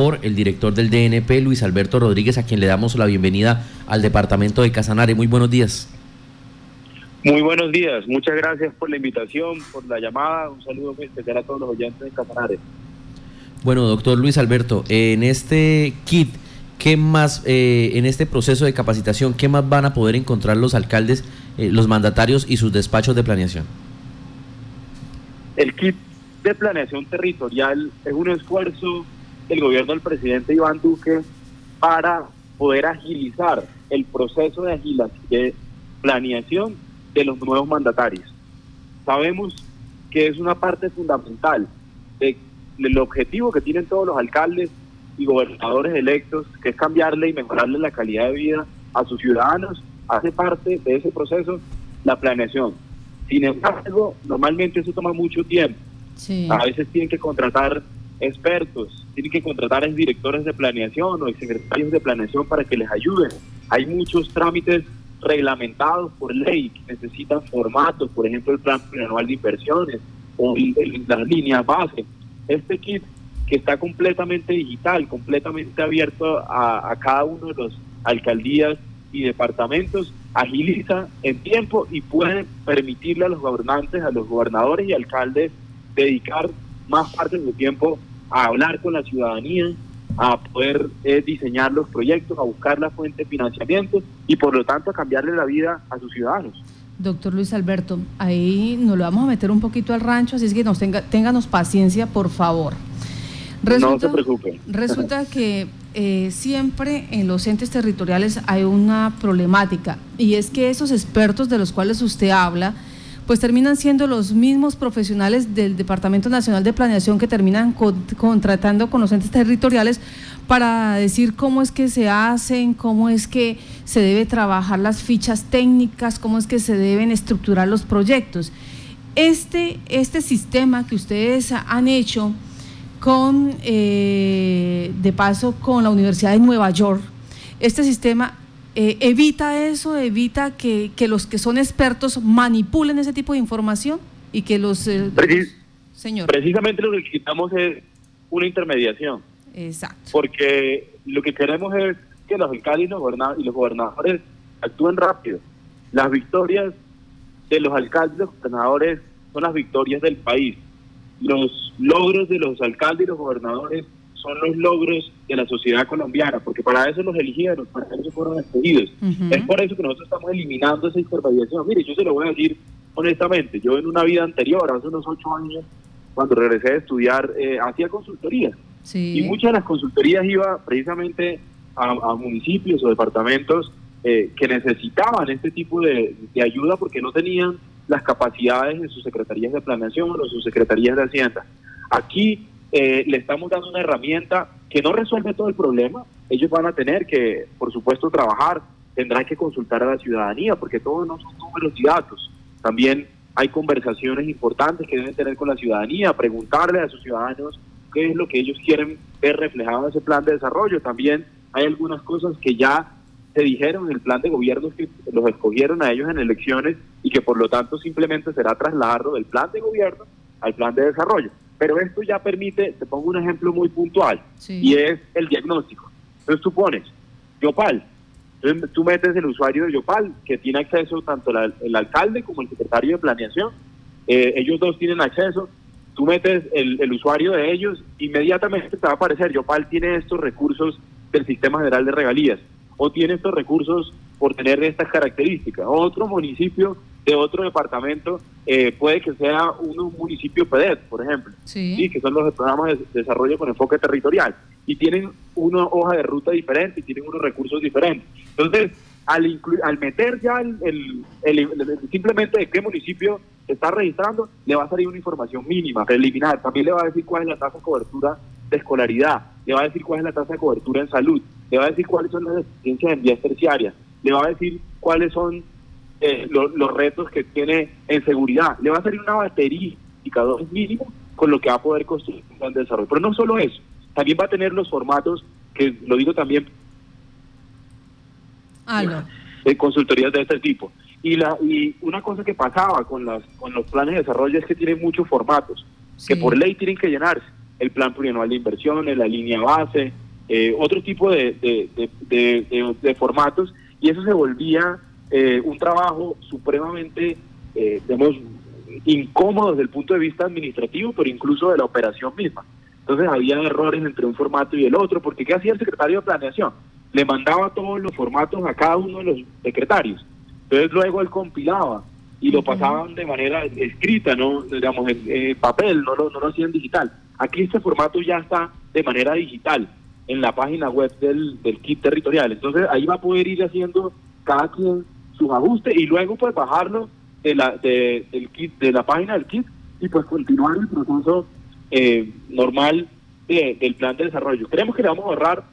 por el director del DNP, Luis Alberto Rodríguez, a quien le damos la bienvenida al departamento de Casanare. Muy buenos días. Muy buenos días, muchas gracias por la invitación, por la llamada, un saludo muy especial a todos los oyentes de Casanare. Bueno, doctor Luis Alberto, en este kit, ¿qué más, eh, en este proceso de capacitación, qué más van a poder encontrar los alcaldes, eh, los mandatarios y sus despachos de planeación? El kit de planeación territorial es un esfuerzo del gobierno del presidente Iván Duque para poder agilizar el proceso de, de planeación de los nuevos mandatarios. Sabemos que es una parte fundamental del objetivo que tienen todos los alcaldes y gobernadores electos, que es cambiarle y mejorarle la calidad de vida a sus ciudadanos, hace parte de ese proceso la planeación. Sin embargo, normalmente eso toma mucho tiempo. A veces tienen que contratar expertos, tienen que contratar directores de planeación o secretarios de planeación para que les ayuden. Hay muchos trámites reglamentados por ley que necesitan formatos, por ejemplo el plan anual de inversiones o las líneas base. Este kit que está completamente digital, completamente abierto a, a cada uno de los alcaldías y departamentos, agiliza en tiempo y puede permitirle a los gobernantes, a los gobernadores y alcaldes dedicar más parte de su tiempo a hablar con la ciudadanía, a poder eh, diseñar los proyectos, a buscar la fuente de financiamiento y por lo tanto a cambiarle la vida a sus ciudadanos. Doctor Luis Alberto, ahí nos lo vamos a meter un poquito al rancho, así es que nos tenga, ténganos paciencia, por favor. no se preocupe. Resulta que eh, siempre en los entes territoriales hay una problemática y es que esos expertos de los cuales usted habla, pues terminan siendo los mismos profesionales del Departamento Nacional de Planeación que terminan contratando con los entes territoriales para decir cómo es que se hacen, cómo es que se debe trabajar las fichas técnicas, cómo es que se deben estructurar los proyectos. Este, este sistema que ustedes han hecho con, eh, de paso, con la Universidad de Nueva York, este sistema eh, evita eso, evita que, los que son expertos manipulen ese tipo de información y que los... Eh, señor. Precisamente lo que necesitamos es una intermediación. Exacto. Porque lo que queremos es que los alcaldes y los, gobernadores, y los gobernadores actúen rápido. Las victorias de los alcaldes y los gobernadores son las victorias del país. Los logros de los alcaldes y los gobernadores son los logros de la sociedad colombiana, porque para eso los eligieron, para eso fueron escogidos. Es por eso que nosotros estamos eliminando esa intermediación. Mire, yo se lo voy a decir honestamente, yo en una vida anterior, hace unos ocho años, cuando regresé a estudiar, eh, hacía consultoría. Y muchas de las consultorías iba precisamente a, municipios o departamentos eh, que necesitaban este tipo de, de ayuda porque no tenían las capacidades de sus secretarías de planeación o sus secretarías de hacienda. Aquí eh, le estamos dando una herramienta que no resuelve todo el problema. Ellos van a tener que, por supuesto, trabajar, tendrán que consultar a la ciudadanía, porque todos no son números y datos. También hay conversaciones importantes que deben tener con la ciudadanía, preguntarle a sus ciudadanos qué es lo que ellos quieren ver reflejado en ese plan de desarrollo. También hay algunas cosas que ya se dijeron en el plan de gobierno que los escogieron a ellos en elecciones y que por lo tanto simplemente será trasladarlo del plan de gobierno al plan de desarrollo. Pero esto ya permite, te pongo un ejemplo muy puntual, y es el diagnóstico. Entonces tú pones Yopal, entonces tú metes el usuario de Yopal, que tiene acceso tanto el alcalde como el secretario de planeación, eh, ellos dos tienen acceso, tú metes el, el, usuario de ellos, inmediatamente te va a aparecer, Yopal tiene estos recursos del Sistema General de Regalías, o tiene estos recursos por tener estas características. Otro municipio de otro departamento eh, puede que sea un municipio PEDET, por ejemplo, sí. que son los programas de desarrollo con enfoque territorial, y tienen una hoja de ruta diferente y tienen unos recursos diferentes. Entonces, al, al meter ya el, simplemente de qué municipio está registrando, le va a salir una información mínima, preliminar. También le va a decir cuál es la tasa de cobertura de escolaridad, le va a decir cuál es la tasa de cobertura en salud, le va a decir cuáles son las deficiencias en vías terciarias, le va a decir cuáles son eh, los retos que tiene en seguridad. Le va a salir una batería de indicadores mínimos con lo que va a poder construir un plan de desarrollo. Pero no solo eso, también va a tener los formatos, que lo digo también, de consultorías de este tipo. Y, la, y una cosa que pasaba con, las, con los planes de desarrollo es que tienen muchos formatos, que por ley tienen que llenarse. el plan plurianual de inversiones, la línea base, eh, otro tipo de, de, formatos, y eso se volvía eh, un trabajo supremamente, eh, digamos, incómodo desde el punto de vista administrativo, pero incluso de la operación misma. Entonces había errores entre un formato y el otro, porque ¿qué hacía el secretario de planeación? Le mandaba todos los formatos a cada uno de los secretarios. Entonces luego él compilaba y lo pasaban de manera escrita, no digamos en, papel, no lo, no lo hacían digital. Aquí este formato ya está de manera digital en la página web del, del kit territorial. Entonces ahí va a poder ir haciendo cada quien sus ajustes y luego pues bajarlo de la, de, del kit, de la página del kit y pues continuar el proceso eh, normal del plan de desarrollo. Creemos que le vamos a ahorrar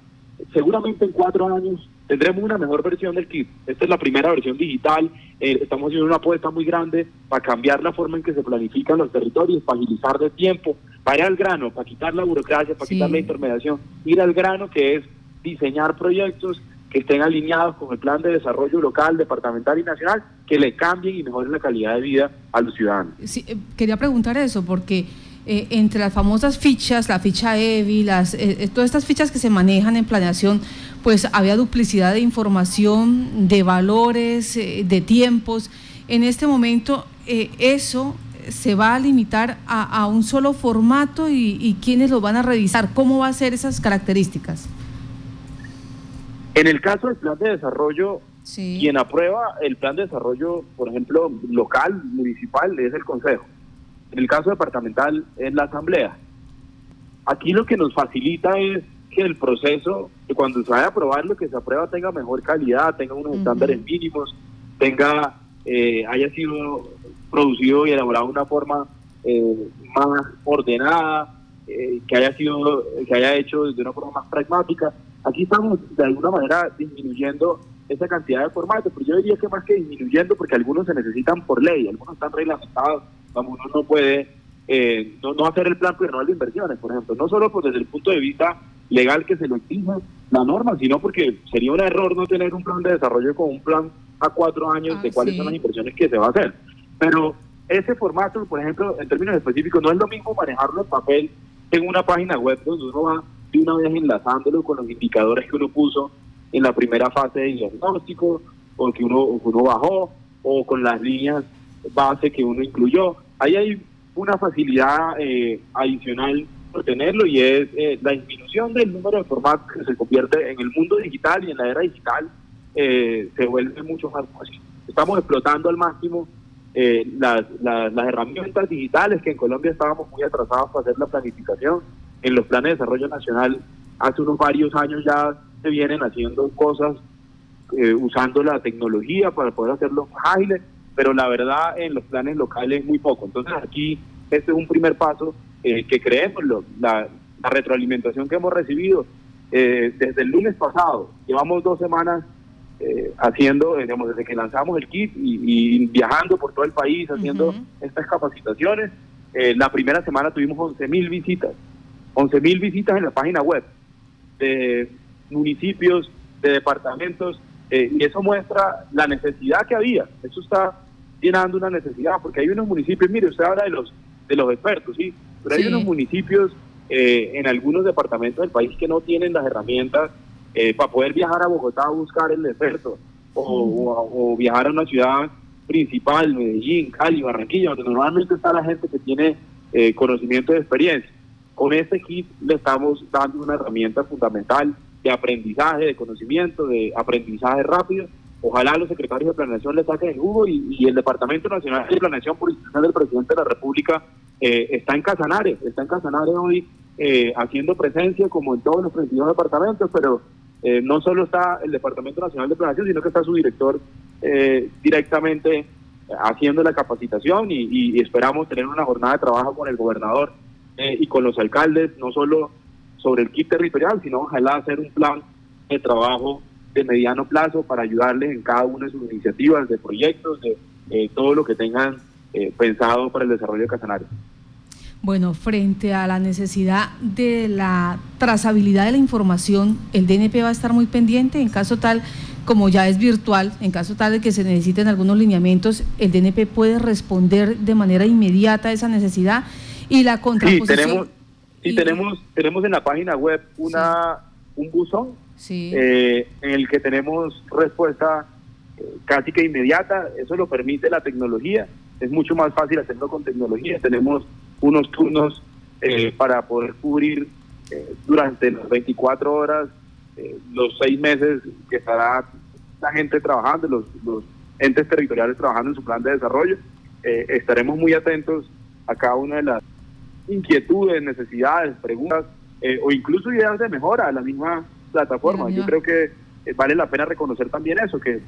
seguramente en cuatro años tendremos una mejor versión del kit. Esta es la primera versión digital. Eh, estamos haciendo una apuesta muy grande para cambiar la forma en que se planifican los territorios, para agilizar de tiempo, para ir al grano, para quitar la burocracia, para quitar la intermediación, ir al grano que es diseñar proyectos que estén alineados con el plan de desarrollo local, departamental y nacional, que le cambien y mejoren la calidad de vida a los ciudadanos. Eh, quería preguntar eso, porque eh, entre las famosas fichas, la ficha EVI, las, eh, todas estas fichas que se manejan en planeación, pues había duplicidad de información, de valores, de tiempos. En este momento, eso se va a limitar a, un solo formato y, y quiénes lo van a revisar, cómo va a ser esas características. En el caso del plan de desarrollo, quien aprueba el plan de desarrollo, por ejemplo, local, municipal, es el Consejo. En el caso departamental, es la Asamblea. Aquí lo que nos facilita es que el proceso, que cuando se vaya a aprobar lo que se aprueba tenga mejor calidad, tenga unos estándares mínimos, tenga, eh, haya sido producido y elaborado de una forma eh, más ordenada, eh, que haya sido, que haya hecho de una forma más pragmática. Aquí estamos de alguna manera disminuyendo esa cantidad de formatos, pero yo diría que más que disminuyendo, porque algunos se necesitan por ley, algunos están reglamentados, como uno no puede eh, no, hacer el plan plurianual de inversiones, por ejemplo, no solo por desde el punto de vista legal que se lo exige la norma, sino porque sería un error no tener un plan de desarrollo con un plan a cuatro años de ah, cuáles son las inversiones que se va a hacer. Pero ese formato, por ejemplo, en términos específicos, no es lo mismo manejarlo en papel en una página web donde uno va una vez enlazándolo con los indicadores que uno puso en la primera fase de diagnóstico o que uno, uno bajó o con las líneas base que uno incluyó. Ahí hay una facilidad eh, adicional por tenerlo y es eh, la disminución del número de formatos que se convierte en el mundo digital y en la era digital eh, se vuelve mucho más fácil. Estamos explotando al máximo las, las, las herramientas digitales que en Colombia estábamos muy atrasados para hacer la planificación en los planes de desarrollo nacional hace unos varios años ya se vienen haciendo cosas eh, usando la tecnología para poder hacerlo más ágiles, pero la verdad en los planes locales muy poco. Entonces aquí este es un primer paso eh, que creemos, la, retroalimentación que hemos recibido eh, desde el lunes pasado, llevamos dos semanas haciendo, digamos, desde que lanzamos el kit y, viajando por todo el país haciendo estas capacitaciones. la primera semana tuvimos 11 mil visitas 11 mil visitas en la página web de municipios, de departamentos, eh, y eso muestra la necesidad que había. Eso está llenando una necesidad, porque hay unos municipios, mire, usted habla de los, de los expertos, ¿sí? Pero hay unos municipios eh, en algunos departamentos del país que no tienen las herramientas eh, para poder viajar a Bogotá a buscar el experto, o, viajar a una ciudad principal, Medellín, Cali, Barranquilla, donde normalmente está la gente que tiene conocimiento de experiencia. Con este kit le estamos dando una herramienta fundamental de aprendizaje, de conocimiento, de aprendizaje rápido. Ojalá los secretarios de planeación le saquen el jugo y, el Departamento Nacional de Planeación por instrucción del Presidente de la República eh, está en Casanare, está en Casanare hoy eh, haciendo presencia como en todos los 32 departamentos, pero eh, no solo está el Departamento Nacional de Planeación, sino que está su director directamente haciendo la capacitación y esperamos tener una jornada de trabajo con el gobernador eh, y con los alcaldes, no solo sobre el kit territorial, sino ojalá hacer un plan de trabajo de mediano plazo para ayudarles en cada una de sus iniciativas, de proyectos, de eh, todo lo que tengan eh, pensado para el desarrollo de Casanare. Bueno, frente a la necesidad de la trazabilidad de la información, el DNP va a estar muy pendiente en caso tal, como ya es virtual, en caso tal de que se necesiten algunos lineamientos, el DNP puede responder de manera inmediata a esa necesidad y la contraposición. Sí, tenemos, tenemos en la página web una un buzón eh, en el que tenemos respuesta eh, casi que inmediata. Eso lo permite la tecnología. Es mucho más fácil hacerlo con tecnología. Tenemos unos turnos eh, para poder cubrir durante las 24 horas los seis meses que estará la gente trabajando, los, los entes territoriales trabajando en su plan de desarrollo. estaremos muy atentos a cada una de las inquietudes, necesidades, preguntas eh, o incluso ideas de mejora a la misma plataforma. Yo creo que eh, vale la pena reconocer también eso, que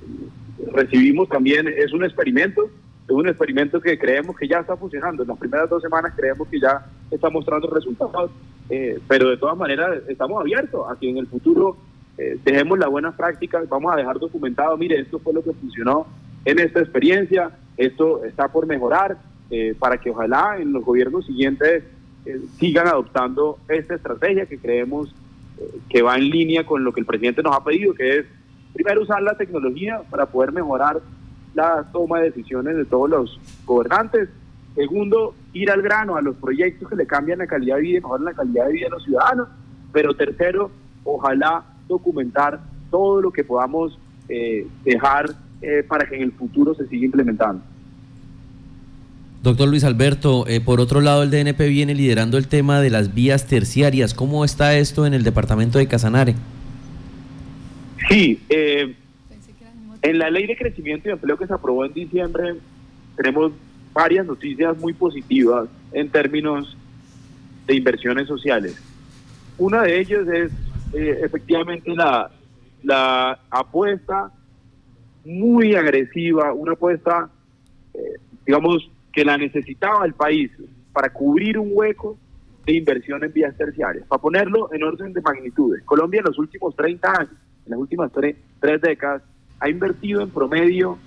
recibimos también, es un experimento, es un experimento que creemos que ya está funcionando. En las primeras dos semanas creemos que ya está mostrando resultados, eh, pero de todas maneras estamos abiertos a que en el futuro dejemos las buenas prácticas, vamos a dejar documentado, mire, esto fue lo que funcionó en esta experiencia, esto está por mejorar, para que ojalá en los gobiernos siguientes eh, sigan adoptando esta estrategia que creemos eh, que va en línea con lo que el presidente nos ha pedido, que es primero usar la tecnología para poder mejorar la toma de decisiones de todos los gobernantes. Segundo, ir al grano a los proyectos que le cambian la calidad de vida y mejoran la calidad de vida de los ciudadanos. Pero tercero, ojalá documentar todo lo que podamos eh, dejar para que en el futuro se siga implementando. Doctor Luis Alberto, eh, por otro lado, el DNP viene liderando el tema de las vías terciarias. ¿Cómo está esto en el departamento de Casanare? Sí, eh, en la ley de crecimiento y empleo que se aprobó en diciembre, tenemos varias noticias muy positivas en términos de inversiones sociales. Una de ellas es eh, efectivamente la, la apuesta muy agresiva, una apuesta, digamos, que la necesitaba el país para cubrir un hueco de inversión en vías terciarias. Para ponerlo en orden de magnitudes, Colombia en los últimos 30 años, en las últimas tres, décadas, ha invertido en promedio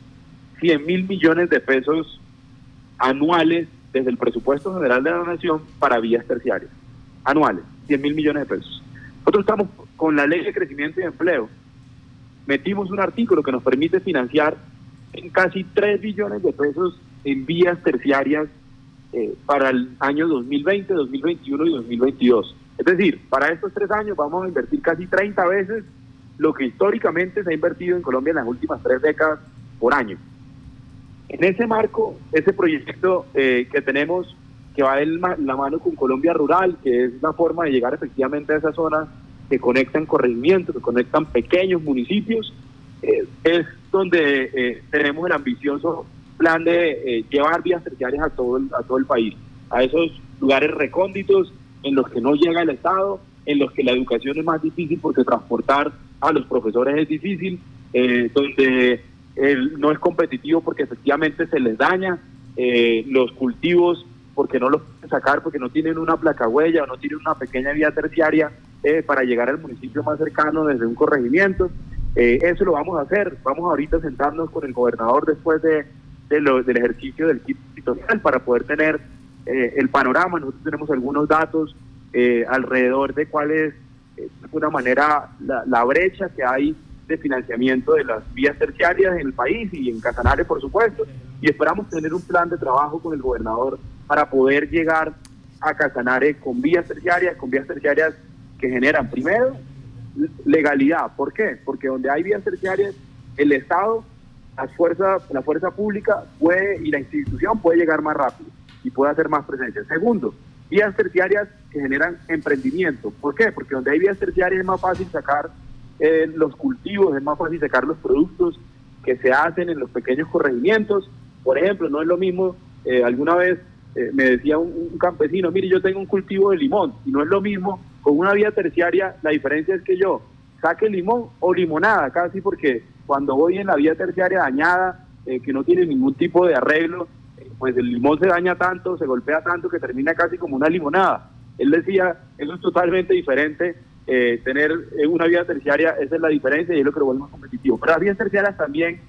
100 mil millones de pesos anuales desde el presupuesto general de la nación para vías terciarias. Anuales, 100 mil millones de pesos. Nosotros estamos con la ley de crecimiento y empleo. Metimos un artículo que nos permite financiar en casi 3 billones de pesos en vías terciarias eh, para el año 2020, 2021 y 2022. Es decir, para estos tres años vamos a invertir casi 30 veces lo que históricamente se ha invertido en Colombia en las últimas tres décadas por año. En ese marco, ese proyecto eh, que tenemos, que va en la mano con Colombia Rural, que es una forma de llegar efectivamente a esas zonas que conectan corregimientos, que conectan pequeños municipios, eh, es donde tenemos el ambicioso plan de eh, llevar vías terciarias a todo, el, a todo el país, a esos lugares recónditos en los que no llega el Estado, en los que la educación es más difícil porque transportar a los profesores es difícil, eh, donde no es competitivo porque efectivamente se les daña, eh, los cultivos porque no los pueden sacar, porque no tienen una placa huella o no tienen una pequeña vía terciaria para llegar al municipio más cercano desde un corregimiento. eso lo vamos a hacer, vamos ahorita a sentarnos con el gobernador después de del ejercicio del kit social para poder tener eh, el panorama. Nosotros tenemos algunos datos eh, alrededor de cuál es, eh, de alguna manera, la, brecha que hay de financiamiento de las vías terciarias en el país y en Casanare, por supuesto. Y esperamos tener un plan de trabajo con el gobernador para poder llegar a Casanare con vías terciarias, con vías terciarias que generan, primero, legalidad. ¿Por qué? Porque donde hay vías terciarias, el Estado la fuerza, la fuerza pública puede y la institución puede llegar más rápido y puede hacer más presencia. Segundo, vías terciarias que generan emprendimiento. ¿Por qué? Porque donde hay vías terciarias es más fácil sacar eh, los cultivos, es más fácil sacar los productos que se hacen en los pequeños corregimientos. Por ejemplo, no es lo mismo, eh, alguna vez eh, me decía un, campesino, mire, yo tengo un cultivo de limón, y no es lo mismo, con una vía terciaria, la diferencia es que yo saque limón o limonada, casi porque cuando voy en la vía terciaria dañada, eh, que no tiene ningún tipo de arreglo, eh, pues el limón se daña tanto, se golpea tanto que termina casi como una limonada. Él decía, eso es totalmente diferente, eh, tener una vía terciaria, esa es la diferencia y es lo que lo vuelve más competitivo. Pero las vías terciarias también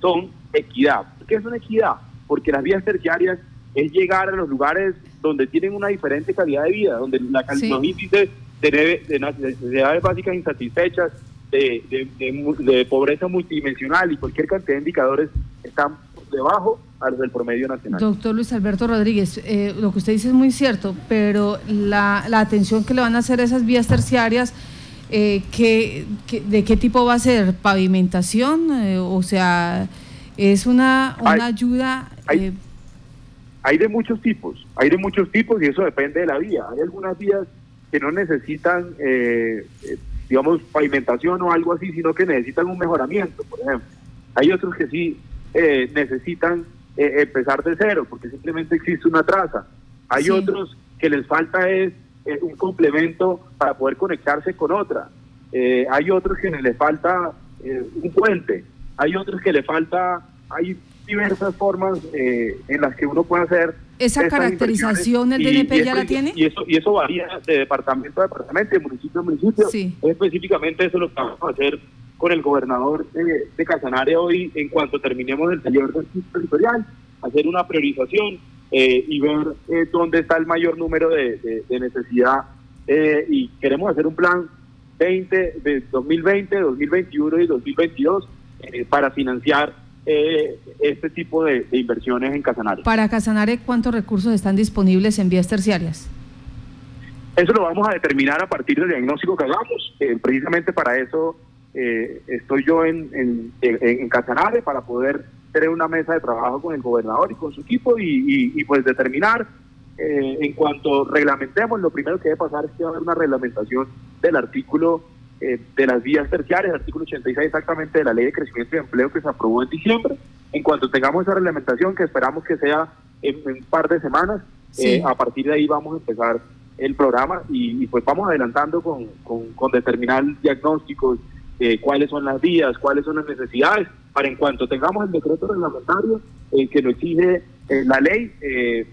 son equidad. ¿Qué es una equidad? Porque las vías terciarias es llegar a los lugares donde tienen una diferente calidad de vida, donde la, los índices de, de necesidades básicas insatisfechas, de, de, pobreza multidimensional y cualquier cantidad de indicadores están debajo a los del promedio nacional. Doctor Luis Alberto Rodríguez, eh, lo que usted dice es muy cierto, pero la, la atención que le van a hacer a esas vías terciarias, eh, ¿qué, de qué tipo va a ser? ¿Pavimentación? Eh, o sea, es una, una ayuda... Hay, hay de muchos tipos, hay de muchos tipos y eso depende de la vía. Hay algunas vías que no necesitan, digamos, pavimentación o algo así, sino que necesitan un mejoramiento, por ejemplo. Hay otros que sí necesitan eh, empezar de cero, porque simplemente existe una traza. Hay otros que les falta es eh, un complemento para poder conectarse con otra. Eh, hay otros que les falta un puente. Hay otros que le falta, hay diversas formas en las que uno puede hacer. ¿Esa caracterización el DNP ya la tiene? Y eso, y eso varía de departamento a departamento, de municipio a municipio. Específicamente eso lo vamos a hacer con el gobernador de, de Casanare hoy en cuanto terminemos el taller de territorial, hacer una priorización eh, y ver eh, dónde está el mayor número de, necesidad eh, y queremos hacer un plan 20 de 2020, 2021 y 2022 para financiar este tipo de, inversiones en Casanare. Para Casanare, ¿cuántos recursos están disponibles en vías terciarias? Eso lo vamos a determinar a partir del diagnóstico que hagamos. precisamente para eso eh, estoy yo en, en, en, Casanare para poder tener una mesa de trabajo con el gobernador y con su equipo y, pues determinar eh, en cuanto reglamentemos, lo primero que debe pasar es que va a haber una reglamentación del artículo eh, de las vías terciarias, artículo 86 exactamente de la ley de crecimiento y empleo que se aprobó en diciembre. En cuanto tengamos esa reglamentación, que esperamos que sea en, un par de semanas, a partir de ahí vamos a empezar el programa y, pues vamos adelantando con, con, con determinar diagnósticos eh, cuáles son las vías, cuáles son las necesidades, para en cuanto tengamos el decreto reglamentario eh, que lo exige eh, la ley,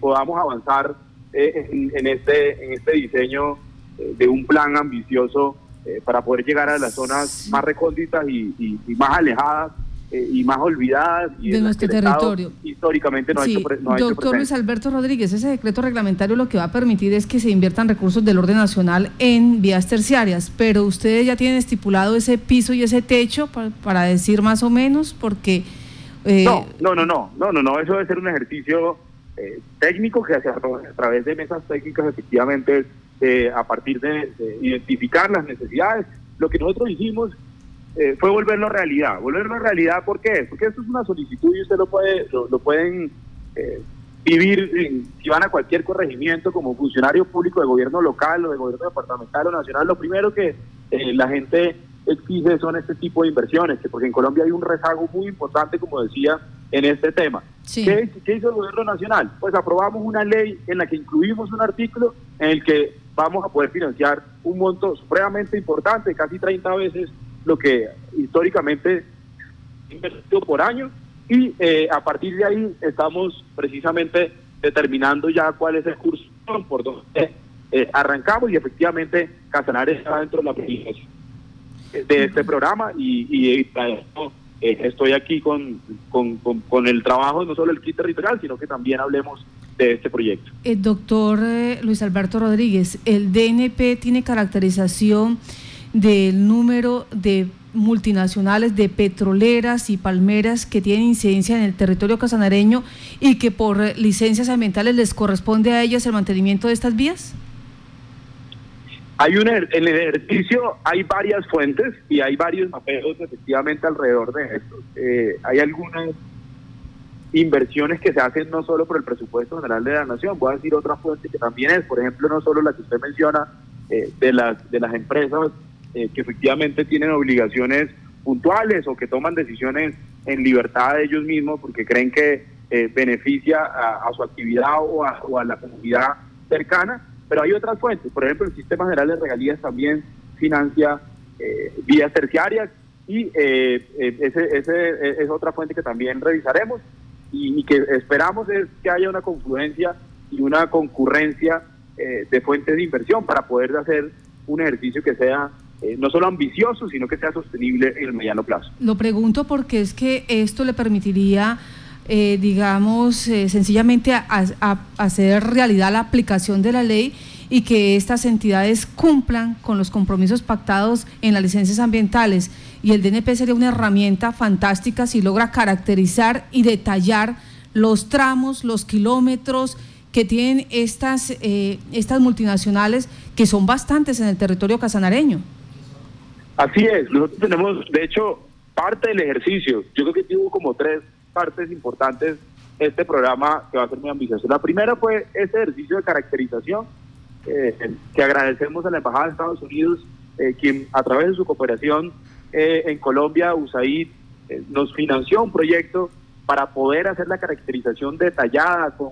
podamos avanzar en, este, en este diseño de un plan ambicioso para poder llegar a las zonas más recónditas y más alejadas eh, y más olvidadas y de nuestro territorio. Históricamente no ha hecho, no Doctor Luis Alberto Rodríguez, ese decreto reglamentario lo que va a permitir es que se inviertan recursos del orden nacional en vías terciarias, pero ustedes ya tienen estipulado ese piso y ese techo para, decir más o menos, porque... Eh, no, no, no, no, no, no, no, eso debe ser un ejercicio eh, técnico que hace a, través de mesas técnicas efectivamente a partir de identificar las necesidades. Lo que nosotros hicimos eh, fue volverlo realidad. Volverlo realidad, ¿por qué? Porque esto es una solicitud y usted lo puede lo, pueden eh, vivir si van a cualquier corregimiento como funcionario público de gobierno local o de gobierno departamental o nacional. Lo primero que eh, la gente exige son este tipo de inversiones, porque en Colombia hay un rezago muy importante, como decía, en este tema. ¿Qué, ¿Qué hizo el gobierno nacional? Pues aprobamos una ley en la que incluimos un artículo en el que vamos a poder financiar un monto supremamente importante, casi 30 veces lo que históricamente invertido por año. Y eh, a partir de ahí estamos precisamente determinando ya cuál es el curso por donde eh, arrancamos y efectivamente Casanares está dentro de la planificación de este programa y, y eh, estoy aquí con, con, con, el trabajo no solo el kit territorial, sino que también hablemos de este proyecto. El doctor Luis Alberto Rodríguez, el DNP tiene caracterización del número de multinacionales de petroleras y palmeras que tienen incidencia en el territorio casanareño y que por licencias ambientales les corresponde a ellas el mantenimiento de estas vías? Hay un, en el ejercicio hay varias fuentes y hay varios mapeos efectivamente alrededor de esto. Eh, hay algunas inversiones que se hacen no solo por el presupuesto general de la nación, voy a decir otra fuente que también es, por ejemplo, no solo la que usted menciona eh, de las de las empresas eh, que efectivamente tienen obligaciones puntuales o que toman decisiones en libertad de ellos mismos porque creen que eh, beneficia a, su actividad o a, la comunidad cercana, pero hay otras fuentes, por ejemplo el Sistema General de Regalías también financia eh, vías terciarias y ese, ese, es otra fuente que también revisaremos y, que esperamos es que haya una confluencia y una concurrencia de fuentes de inversión para poder hacer un ejercicio que sea eh, no solo ambicioso, sino que sea sostenible en el mediano plazo. Lo pregunto porque es que esto le permitiría, eh, digamos, eh, sencillamente a, hacer realidad la aplicación de la ley y que estas entidades cumplan con los compromisos pactados en las licencias ambientales. Y el DNP sería una herramienta fantástica si logra caracterizar y detallar los tramos, los kilómetros que tienen estas, eh, estas multinacionales, que son bastantes en el territorio casanareño. Así es, nosotros tenemos, de hecho, parte del ejercicio, yo creo que tuvo como tres partes importantes este programa que va a ser muy ambicioso. La primera fue este ejercicio de caracterización, eh, que agradecemos a la Embajada de Estados Unidos, eh, quien a través de su cooperación en Colombia, USAID, nos financió un proyecto para poder hacer la caracterización detallada con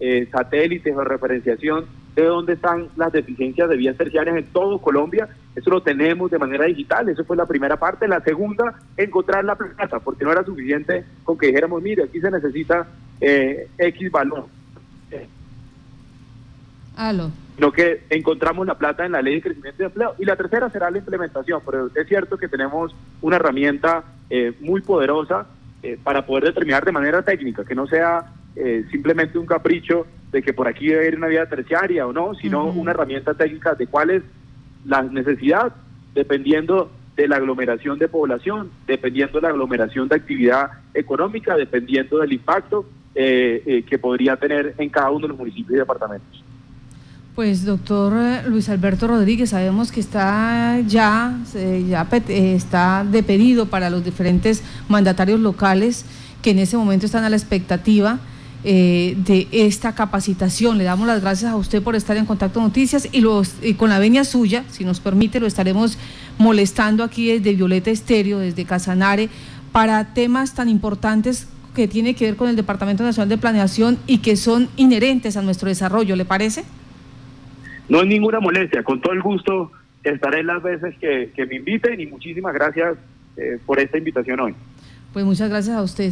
eh, satélites o referenciación de dónde están las deficiencias de vías terciarias en todo Colombia. Eso lo tenemos de manera digital, eso fue la primera parte. La segunda, encontrar la plata, porque no era suficiente con que dijéramos, mire, aquí se necesita eh, X valor. Aló. No que encontramos la plata en la ley de crecimiento de empleo. Y la tercera será la implementación, pero es cierto que tenemos una herramienta eh, muy poderosa eh, para poder determinar de manera técnica, que no sea eh, simplemente un capricho de que por aquí debe ir una vía terciaria o no, sino una herramienta técnica de cuál es la necesidad, dependiendo de la aglomeración de población, dependiendo de la aglomeración de actividad económica, dependiendo del impacto eh, eh, que podría tener en cada uno de los municipios y departamentos. Pues doctor Luis Alberto Rodríguez, sabemos que está ya, ya está de pedido para los diferentes mandatarios locales que en ese momento están a la expectativa eh, de esta capacitación. Le damos las gracias a usted por estar en Contacto Noticias y, con la venia suya, si nos permite, lo estaremos molestando aquí desde Violeta Estéreo, desde Casanare, para temas tan importantes que tiene que ver con el Departamento Nacional de Planeación y que son inherentes a nuestro desarrollo, ¿le parece? No hay ninguna molestia, con todo el gusto estaré las veces que, me inviten y muchísimas gracias eh, por esta invitación hoy. Pues muchas gracias a usted.